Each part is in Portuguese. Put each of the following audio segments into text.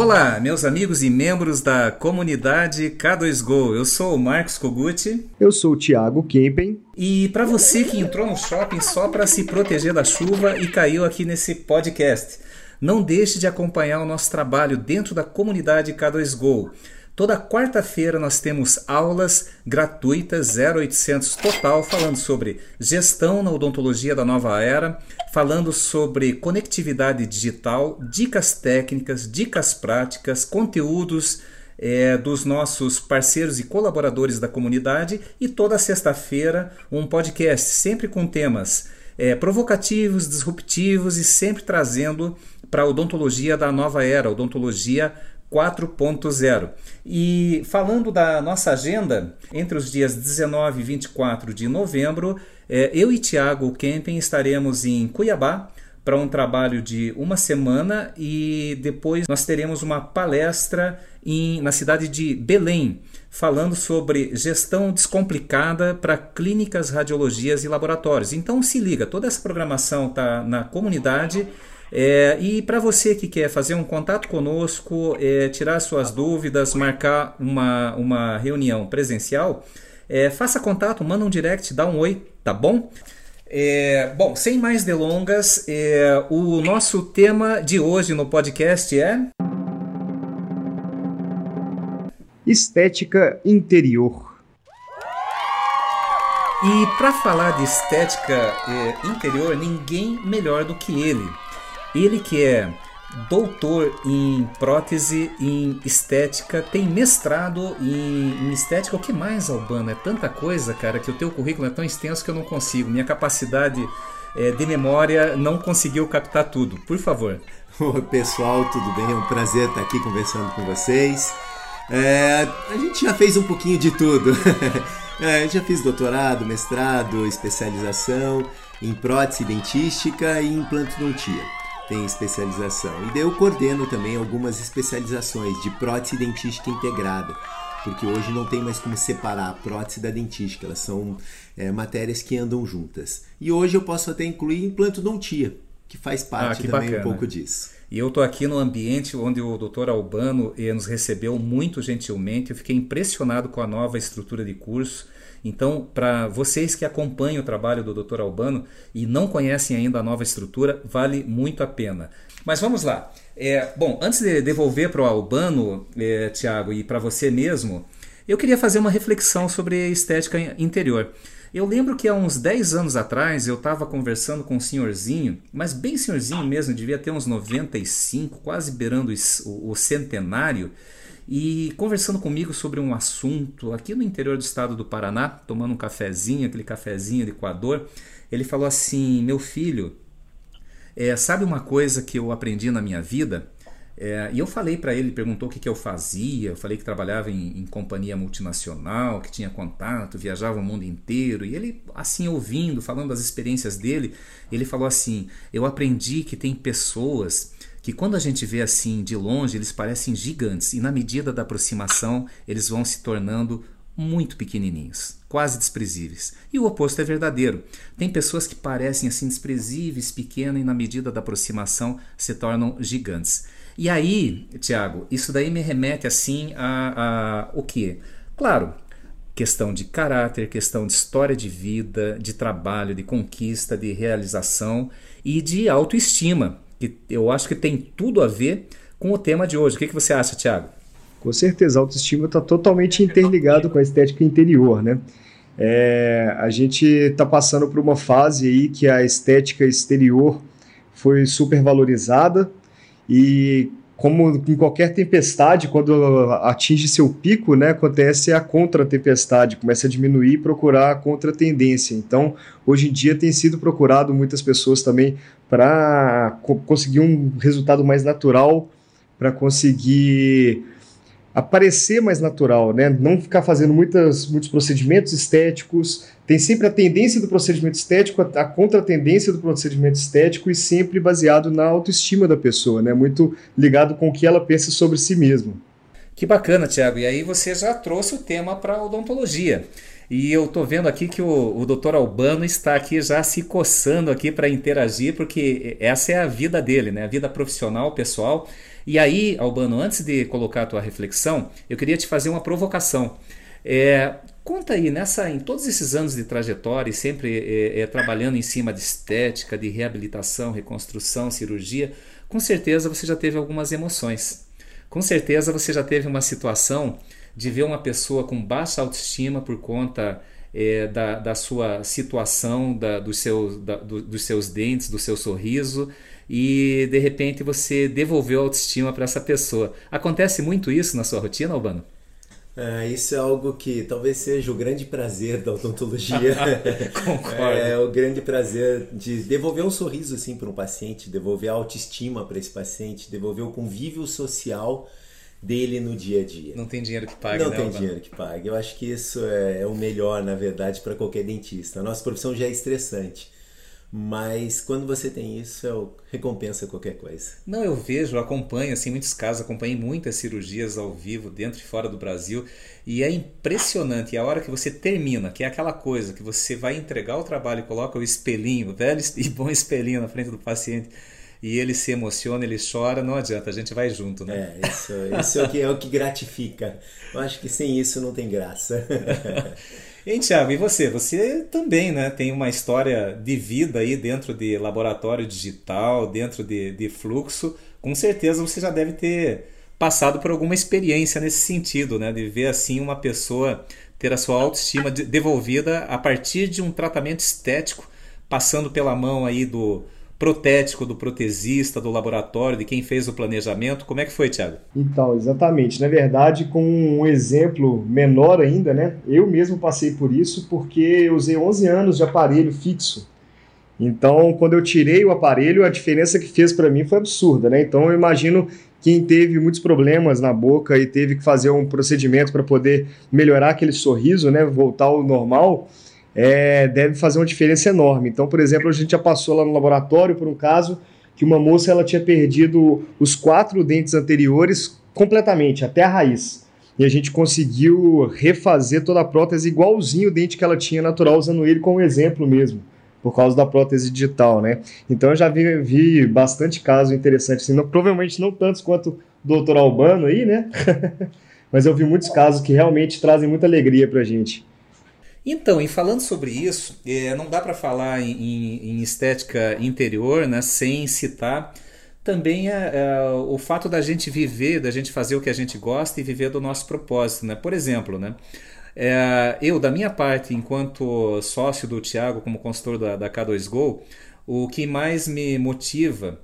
Olá, meus amigos e membros da comunidade K2Go. Eu sou o Marcos Koguchi. Eu sou o Thiago Kempen. E para você que entrou no shopping só para se proteger da chuva e caiu aqui nesse podcast, não deixe de acompanhar o nosso trabalho dentro da comunidade K2Go. Toda quarta-feira nós temos aulas gratuitas 0800 total falando sobre gestão na odontologia da nova era, falando sobre conectividade digital, dicas técnicas, dicas práticas, conteúdos é, dos nossos parceiros e colaboradores da comunidade e toda sexta-feira um podcast sempre com temas é, provocativos, disruptivos e sempre trazendo para a odontologia da nova era, odontologia 4.0. E falando da nossa agenda, entre os dias 19 e 24 de novembro, é, eu e Tiago Kempen estaremos em Cuiabá para um trabalho de uma semana e depois nós teremos uma palestra em, na cidade de Belém, falando sobre gestão descomplicada para clínicas, radiologias e laboratórios. Então se liga, toda essa programação está na comunidade é, e para você que quer fazer um contato conosco, é, tirar suas dúvidas, marcar uma, uma reunião presencial, é, faça contato, manda um direct, dá um oi, tá bom? É, bom, sem mais delongas, é, o nosso tema de hoje no podcast é. Estética interior. E para falar de estética é, interior, ninguém melhor do que ele. Ele que é doutor em prótese, em estética, tem mestrado em, em, estética. O que mais, Albano? É tanta coisa, cara, que o teu currículo é tão extenso que eu não consigo. Minha capacidade é, de memória não conseguiu captar tudo. Por favor. Oi, pessoal, tudo bem? É um prazer estar aqui conversando com vocês. É, a gente já fez um pouquinho de tudo. é, já fiz doutorado, mestrado, especialização em prótese dentística e implantodontia tem especialização. E daí eu coordeno também algumas especializações de prótese dentística integrada, porque hoje não tem mais como separar a prótese da dentística, elas são é, matérias que andam juntas. E hoje eu posso até incluir implantodontia, que faz parte ah, que também bacana. um pouco disso. E eu estou aqui no ambiente onde o Dr. Albano eh, nos recebeu muito gentilmente. Eu fiquei impressionado com a nova estrutura de curso então, para vocês que acompanham o trabalho do Dr. Albano e não conhecem ainda a nova estrutura, vale muito a pena. Mas vamos lá. É, bom, antes de devolver para o Albano, é, Tiago, e para você mesmo, eu queria fazer uma reflexão sobre estética interior. Eu lembro que há uns 10 anos atrás eu estava conversando com um senhorzinho, mas bem senhorzinho mesmo, devia ter uns 95, quase beirando o, o centenário, e conversando comigo sobre um assunto aqui no interior do estado do Paraná, tomando um cafezinho, aquele cafezinho do Equador, ele falou assim: Meu filho, é, sabe uma coisa que eu aprendi na minha vida? É, e eu falei para ele, perguntou o que, que eu fazia. Eu falei que trabalhava em, em, companhia multinacional, que tinha contato, viajava o mundo inteiro. E ele, assim, ouvindo, falando das experiências dele, ele falou assim: Eu aprendi que tem pessoas que quando a gente vê assim de longe, eles parecem gigantes e na medida da aproximação, eles vão se tornando muito pequenininhos, quase desprezíveis. E o oposto é verdadeiro. Tem pessoas que parecem assim desprezíveis, pequenas e na medida da aproximação se tornam gigantes. E aí, Tiago, isso daí me remete assim a, a o que? Claro, questão de caráter, questão de história de vida, de trabalho, de conquista, de realização e de autoestima que eu acho que tem tudo a ver com o tema de hoje. O que, que você acha, Tiago? Com certeza, a autoestima está totalmente interligado com a estética interior, né? É, a gente está passando por uma fase aí que a estética exterior foi super valorizada e como em qualquer tempestade, quando atinge seu pico, né, acontece a contra-tempestade, começa a diminuir e procurar a contra-tendência. Então, hoje em dia tem sido procurado muitas pessoas também para co conseguir um resultado mais natural, para conseguir aparecer mais natural, né? Não ficar fazendo muitas, muitos procedimentos estéticos. Tem sempre a tendência do procedimento estético, a, a contra-tendência do procedimento estético e sempre baseado na autoestima da pessoa, né? Muito ligado com o que ela pensa sobre si mesma. Que bacana, Tiago. E aí você já trouxe o tema para odontologia. E eu tô vendo aqui que o, o doutor Albano está aqui já se coçando aqui para interagir, porque essa é a vida dele, né? A vida profissional, pessoal. E aí, Albano, antes de colocar a tua reflexão, eu queria te fazer uma provocação. É, conta aí, nessa, em todos esses anos de trajetória, e sempre é, é, trabalhando em cima de estética, de reabilitação, reconstrução, cirurgia, com certeza você já teve algumas emoções. Com certeza você já teve uma situação de ver uma pessoa com baixa autoestima por conta é, da, da sua situação, da, dos, seus, da, do, dos seus dentes, do seu sorriso, e de repente você devolveu a autoestima para essa pessoa. Acontece muito isso na sua rotina, Albano? É, isso é algo que talvez seja o grande prazer da odontologia. Concordo. É o grande prazer de devolver um sorriso assim para um paciente, devolver a autoestima para esse paciente, devolver o convívio social dele no dia a dia. Não tem dinheiro que pague, Não né, tem Albano? dinheiro que pague. Eu acho que isso é, é o melhor, na verdade, para qualquer dentista. A nossa profissão já é estressante. Mas quando você tem isso, é recompensa qualquer coisa. Não, eu vejo, acompanho assim muitos casos, acompanhei muitas cirurgias ao vivo dentro e fora do Brasil e é impressionante. E a hora que você termina, que é aquela coisa que você vai entregar o trabalho e coloca o espelhinho, o velho e bom espelhinho na frente do paciente e ele se emociona, ele chora, não adianta, a gente vai junto, né? É, isso, isso é, o que, é o que gratifica. Eu acho que sem isso não tem graça. E Thiago, e você? Você também né, tem uma história de vida aí dentro de laboratório digital, dentro de, de fluxo. Com certeza você já deve ter passado por alguma experiência nesse sentido, né? De ver assim uma pessoa ter a sua autoestima devolvida a partir de um tratamento estético, passando pela mão aí do, protético do protesista, do laboratório, de quem fez o planejamento. Como é que foi, Tiago? Então, exatamente. Na verdade, com um exemplo menor ainda, né? Eu mesmo passei por isso porque eu usei 11 anos de aparelho fixo. Então, quando eu tirei o aparelho, a diferença que fez para mim foi absurda, né? Então, eu imagino quem teve muitos problemas na boca e teve que fazer um procedimento para poder melhorar aquele sorriso, né? Voltar ao normal é, deve fazer uma diferença enorme. Então, por exemplo, a gente já passou lá no laboratório por um caso que uma moça ela tinha perdido os quatro dentes anteriores completamente, até a raiz. E a gente conseguiu refazer toda a prótese igualzinho o dente que ela tinha natural, usando ele como exemplo mesmo, por causa da prótese digital, né? Então eu já vi, vi bastante casos interessantes, assim, não, provavelmente não tantos quanto o doutor Albano aí, né? Mas eu vi muitos casos que realmente trazem muita alegria pra gente. Então, e falando sobre isso, é, não dá para falar em, em, estética interior né, sem citar também é, é, o fato da gente viver, da gente fazer o que a gente gosta e viver do nosso propósito. Né? Por exemplo, né, é, eu, da minha parte, enquanto sócio do Tiago, como consultor da, da K2Go, o que mais me motiva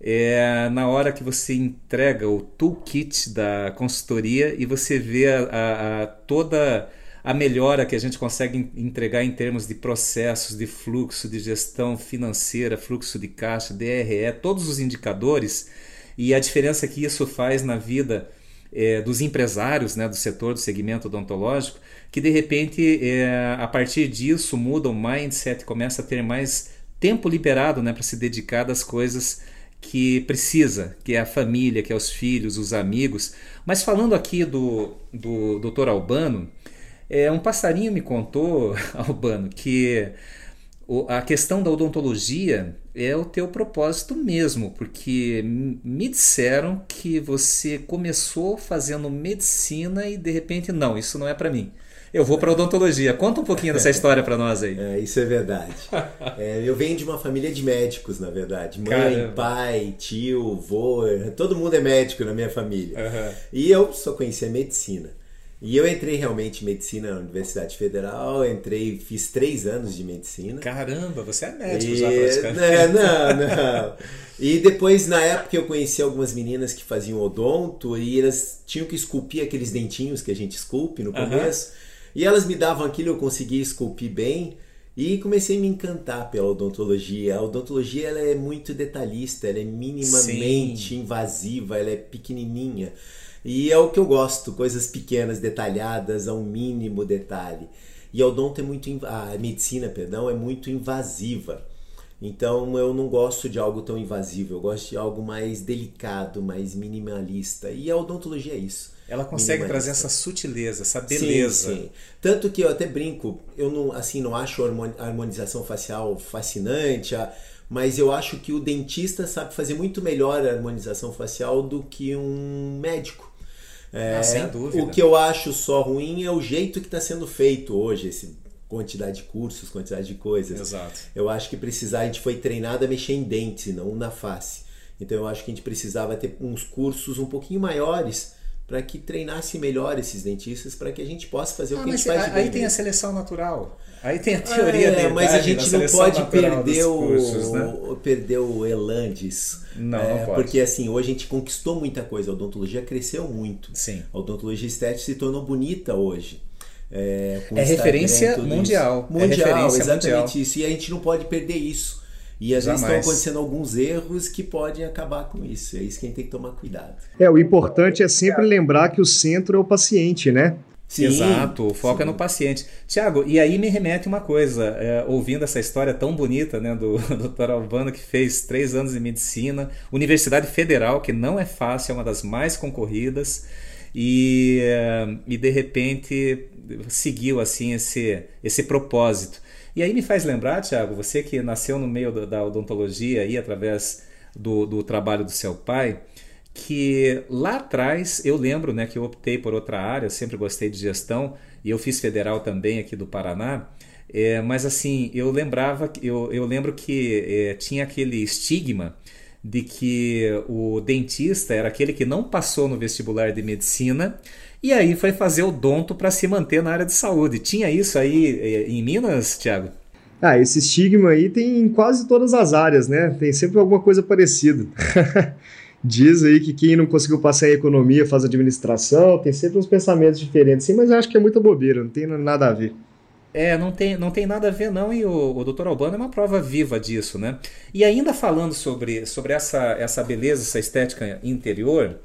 é na hora que você entrega o toolkit da consultoria e você vê a, a, a toda a melhora que a gente consegue entregar em termos de processos, de fluxo, de gestão financeira, fluxo de caixa, DRE, todos os indicadores e a diferença que isso faz na vida é, dos empresários né, do setor, do segmento odontológico, que de repente, é, a partir disso, muda o mindset, começa a ter mais tempo liberado né, para se dedicar das coisas que precisa, que é a família, que é os filhos, os amigos. Mas falando aqui do, do Dr. Albano, é, um passarinho me contou, Albano, que a questão da odontologia é o teu propósito mesmo, porque me disseram que você começou fazendo medicina e de repente não, isso não é para mim. Eu vou para odontologia. Conta um pouquinho dessa história para nós aí. É, isso é verdade. É, eu venho de uma família de médicos, na verdade. Mãe, Caramba. pai, tio, vô, todo mundo é médico na minha família. Uhum. E eu só conhecia medicina. E eu entrei realmente em medicina na Universidade Federal, entrei, fiz três anos de medicina. Caramba, você é médico e... já praticamente. Não, não. E depois, na época, eu conheci algumas meninas que faziam odonto e elas tinham que esculpir aqueles dentinhos que a gente esculpe no começo. Uhum. E elas me davam aquilo, eu conseguia esculpir bem. E comecei a me encantar pela odontologia. A odontologia ela é muito detalhista, ela é minimamente Sim. invasiva, ela é pequenininha. E é o que eu gosto, coisas pequenas, detalhadas, a um mínimo detalhe. E a odonto é muito a medicina, perdão, é muito invasiva. Então eu não gosto de algo tão invasivo, eu gosto de algo mais delicado, mais minimalista. E a odontologia é isso. Ela consegue trazer essa sutileza, essa beleza. Sim, sim. Tanto que eu até brinco, eu não, assim, não acho a harmonização facial fascinante, mas eu acho que o dentista sabe fazer muito melhor a harmonização facial do que um médico. É, ah, sem dúvida. O que eu acho só ruim é o jeito que está sendo feito hoje, esse quantidade de cursos, quantidade de coisas. Exato. Eu acho que precisar, a gente foi treinado a mexer em dentes, não na face. Então eu acho que a gente precisava ter uns cursos um pouquinho maiores para que treinasse melhor esses dentistas para que a gente possa fazer ah, o que a gente faz de Aí tem a seleção natural. Aí tem a teoria é, da Mas a gente não pode perder o, cursos, né? perder o Elandes. Não, é, não pode. Porque assim, hoje a gente conquistou muita coisa. A odontologia cresceu muito. Sim. A odontologia estética se tornou bonita hoje. É, é referência mundial. Mundial, é referência exatamente mundial. isso. E a gente não pode perder isso. E às Jamais. vezes estão acontecendo alguns erros que podem acabar com isso. É isso que a gente tem que tomar cuidado. É, o importante é sempre lembrar que o centro é o paciente, né? Sim, Exato, o foco sim. é no paciente. Tiago, e aí me remete uma coisa, é, ouvindo essa história tão bonita né, do Dr. Albano, que fez três anos de medicina, Universidade Federal, que não é fácil, é uma das mais concorridas, e, é, e de repente seguiu assim esse, esse propósito. E aí me faz lembrar, Tiago, você que nasceu no meio da odontologia aí através do, do trabalho do seu pai, que lá atrás eu lembro né, que eu optei por outra área, eu sempre gostei de gestão e eu fiz federal também aqui do Paraná. É, mas assim, eu lembrava, eu, eu lembro que é, tinha aquele estigma de que o dentista era aquele que não passou no vestibular de medicina e aí foi fazer o donto para se manter na área de saúde. Tinha isso aí eh, em Minas, Tiago? Ah, esse estigma aí tem em quase todas as áreas, né? Tem sempre alguma coisa parecida. Diz aí que quem não conseguiu passar em economia faz administração, tem sempre uns pensamentos diferentes, sim, mas eu acho que é muita bobeira, não tem nada a ver. É, não tem, não tem nada a ver não, e o, o Dr. Albano é uma prova viva disso, né? E ainda falando sobre, sobre essa, essa beleza, essa estética interior,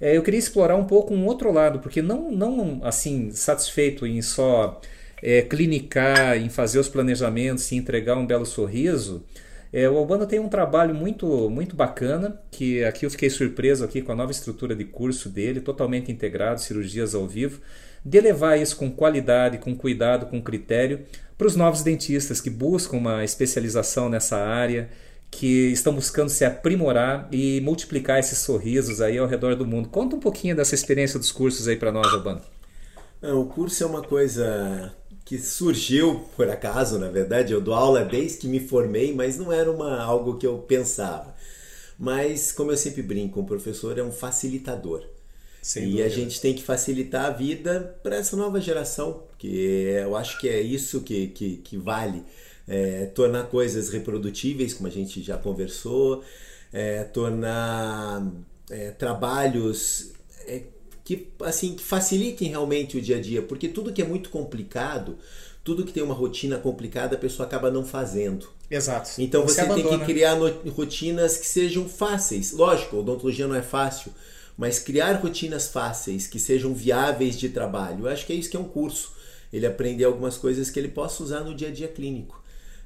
é, eu queria explorar um pouco um outro lado, porque não, não assim, satisfeito em só é, clinicar, em fazer os planejamentos e entregar um belo sorriso, é, o Albano tem um trabalho muito, muito bacana, que aqui eu fiquei surpreso aqui com a nova estrutura de curso dele, totalmente integrado, cirurgias ao vivo, de levar isso com qualidade, com cuidado, com critério, para os novos dentistas que buscam uma especialização nessa área, que estão buscando se aprimorar e multiplicar esses sorrisos aí ao redor do mundo. Conta um pouquinho dessa experiência dos cursos aí para nós, Albano. o curso é uma coisa que surgiu por acaso, na verdade. Eu dou aula desde que me formei, mas não era uma, algo que eu pensava. Mas, como eu sempre brinco, um professor é um facilitador. Sem e dúvida. a gente tem que facilitar a vida para essa nova geração, que eu acho que é isso que, que, que vale é, tornar coisas reprodutíveis, como a gente já conversou, é, tornar é, trabalhos é, que assim que facilitem realmente o dia a dia, porque tudo que é muito complicado, tudo que tem uma rotina complicada, a pessoa acaba não fazendo. Exato. Então você, você tem que criar rotinas que sejam fáceis. Lógico, odontologia não é fácil, mas criar rotinas fáceis que sejam viáveis de trabalho. Eu acho que é isso que é um curso. Ele aprender algumas coisas que ele possa usar no dia a dia clínico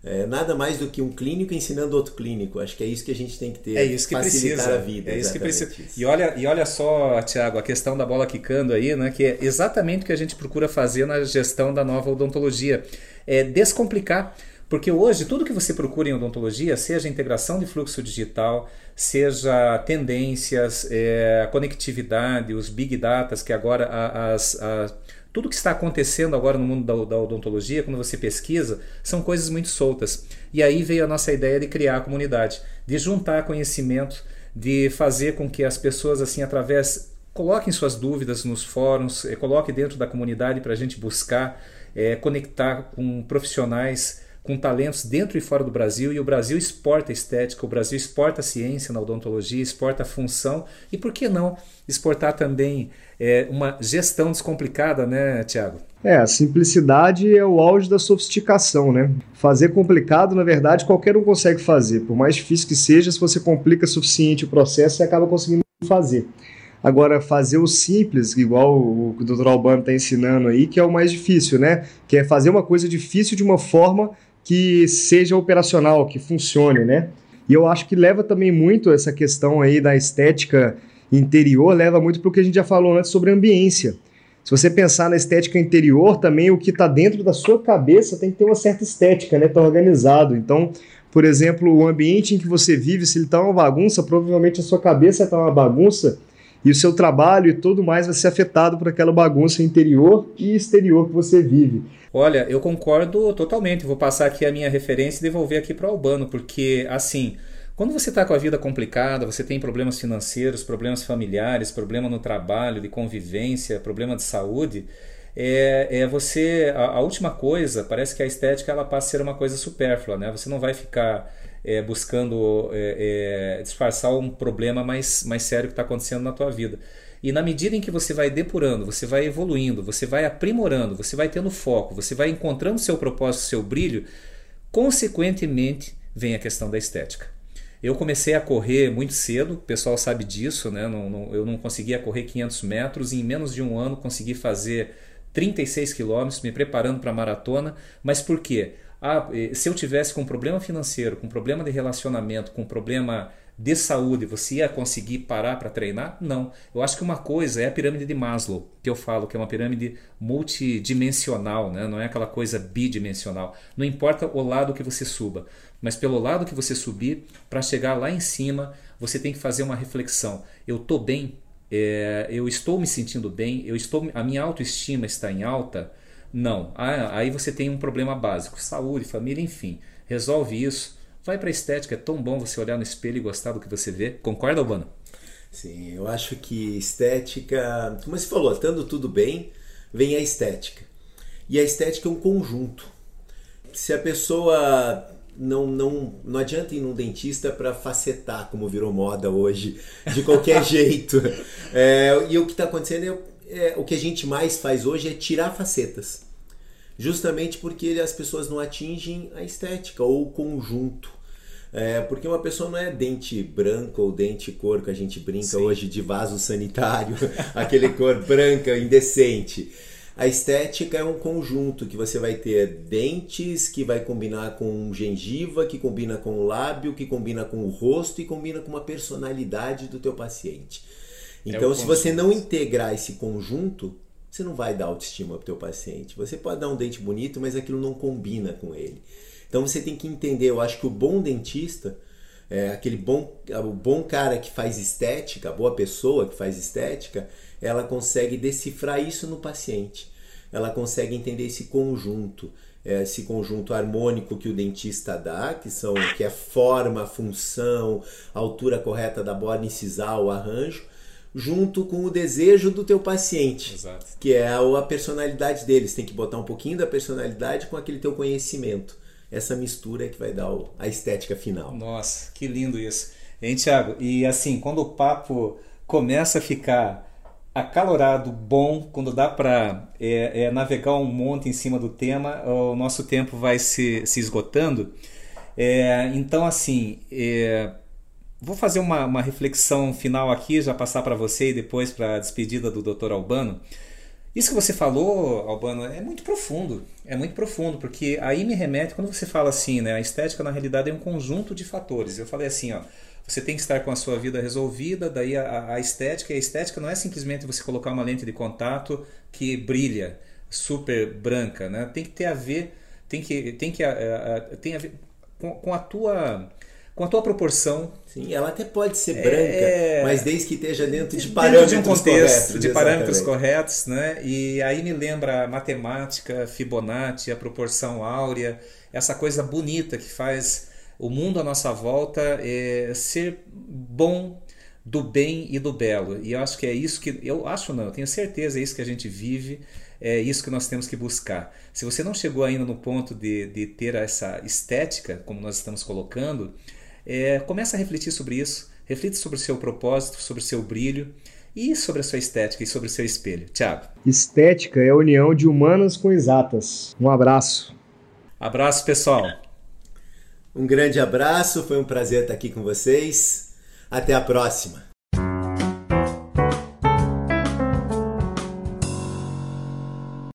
é, nada mais do que um clínico ensinando outro clínico. Acho que é isso que a gente tem que ter. É isso que facilitar precisa. a vida. É isso que precisa. Isso. E olha, e olha só, Tiago, a questão da bola quicando aí, né? Que é exatamente o que a gente procura fazer na gestão da nova odontologia. É descomplicar. Porque hoje, tudo que você procura em odontologia, seja integração de fluxo digital, seja tendências, é, conectividade, os big data, que agora as, as tudo que está acontecendo agora no mundo da, da, odontologia, quando você pesquisa, são coisas muito soltas. E aí veio a nossa ideia de criar a comunidade, de juntar conhecimento, de fazer com que as pessoas, assim, através. coloquem suas dúvidas nos fóruns, eh, coloquem dentro da comunidade para a gente buscar é, conectar com profissionais com talentos dentro e fora do Brasil, e o Brasil exporta estética, o Brasil exporta ciência na odontologia, exporta função, e por que não exportar também é, uma gestão descomplicada, né, Tiago? É, a simplicidade é o auge da sofisticação, né? Fazer complicado, na verdade, qualquer um consegue fazer. Por mais difícil que seja, se você complica suficiente o processo, você acaba conseguindo fazer. Agora, fazer o simples, igual o que o Dr. Albano está ensinando aí, que é o mais difícil, né? Que é fazer uma coisa difícil de uma forma que seja operacional, que funcione, né? E eu acho que leva também muito essa questão aí da estética interior, leva muito para o que a gente já falou antes sobre ambiência. Se você pensar na estética interior, também o que está dentro da sua cabeça tem que ter uma certa estética, né? Tá organizado. Então, por exemplo, o ambiente em que você vive, se ele está uma bagunça, provavelmente a sua cabeça está uma bagunça e o seu trabalho e tudo mais vai ser afetado por aquela bagunça interior e exterior que você vive. Olha, eu concordo totalmente. Vou passar aqui a minha referência e devolver aqui para o Albano, porque assim, quando você está com a vida complicada, você tem problemas financeiros, problemas familiares, problema no trabalho, de convivência, problema de saúde, é, é você a, a, última coisa parece que a estética ela passa a ser uma coisa supérflua, né? Você não vai ficar é, buscando é, é, disfarçar um problema mais, mais sério que está acontecendo na tua vida. E na medida em que você vai depurando, você vai evoluindo, você vai aprimorando, você vai tendo foco, você vai encontrando seu propósito, seu brilho, consequentemente vem a questão da estética. Eu comecei a correr muito cedo, o pessoal sabe disso, né? Não, não, eu não conseguia correr 500 metros e em menos de um ano consegui fazer 36 quilômetros, me preparando para a maratona. Mas por quê? Ah, se eu tivesse com problema financeiro, com problema de relacionamento, com problema de saúde, você ia conseguir parar para treinar? Não. Eu acho que uma coisa é a pirâmide de Maslow, que eu falo que é uma pirâmide multidimensional, né? não é aquela coisa bidimensional. Não importa o lado que você suba, mas pelo lado que você subir, para chegar lá em cima, você tem que fazer uma reflexão. Eu estou bem? É, eu estou me sentindo bem? Eu estou, a minha autoestima está em alta? Não. Ah, aí você tem um problema básico, saúde, família, enfim. Resolve isso. Vai para a estética, é tão bom você olhar no espelho e gostar do que você vê. Concorda, Albano? Sim, eu acho que estética, como você falou, estando tudo bem, vem a estética. E a estética é um conjunto. Se a pessoa não, não, não adianta ir num dentista para facetar, como virou moda hoje, de qualquer jeito. É, e o que está acontecendo é é, o que a gente mais faz hoje é tirar facetas. Justamente porque as pessoas não atingem a estética ou o conjunto. É, porque uma pessoa não é dente branco ou dente cor que a gente brinca Sim. hoje de vaso sanitário, aquele cor branca indecente. A estética é um conjunto que você vai ter dentes que vai combinar com gengiva, que combina com o lábio, que combina com o rosto e combina com uma personalidade do teu paciente. É então, é se você não integrar esse conjunto, você não vai dar autoestima para o teu paciente. Você pode dar um dente bonito, mas aquilo não combina com ele. Então você tem que entender, eu acho que o bom dentista, é, aquele bom, o bom cara que faz estética, a boa pessoa que faz estética, ela consegue decifrar isso no paciente. Ela consegue entender esse conjunto, é, esse conjunto harmônico que o dentista dá, que são que é forma, função, altura correta da borda incisal, o arranjo, junto com o desejo do teu paciente, Exato. que é a personalidade deles. Tem que botar um pouquinho da personalidade com aquele teu conhecimento. Essa mistura é que vai dar a estética final. Nossa, que lindo isso. Hein, Thiago? E assim, quando o papo começa a ficar acalorado, bom, quando dá para é, é, navegar um monte em cima do tema, o nosso tempo vai se, se esgotando. É, então, assim, é, Vou fazer uma, uma reflexão final aqui, já passar para você e depois para a despedida do Dr. Albano. Isso que você falou, Albano, é muito profundo. É muito profundo, porque aí me remete, quando você fala assim, né, a estética na realidade é um conjunto de fatores. Eu falei assim, ó, você tem que estar com a sua vida resolvida, daí a, a estética, e a estética não é simplesmente você colocar uma lente de contato que brilha, super branca, né? Tem que ter a ver, tem que, tem que, a, a, tem a ver com, com a tua com a tua proporção. Sim, ela até pode ser branca, é... mas desde que esteja dentro de parâmetros dentro de um contexto, corretos, de parâmetros corretos, né? E aí me lembra a matemática, Fibonacci, a proporção áurea, essa coisa bonita que faz o mundo à nossa volta é, ser bom do bem e do belo. E eu acho que é isso que eu acho não, eu tenho certeza é isso que a gente vive é isso que nós temos que buscar. Se você não chegou ainda no ponto de, de ter essa estética, como nós estamos colocando, é, começa a refletir sobre isso, reflita sobre o seu propósito, sobre o seu brilho e sobre a sua estética e sobre o seu espelho. Tiago. Estética é a união de humanas com exatas. Um abraço. Abraço, pessoal. Um grande abraço, foi um prazer estar aqui com vocês. Até a próxima.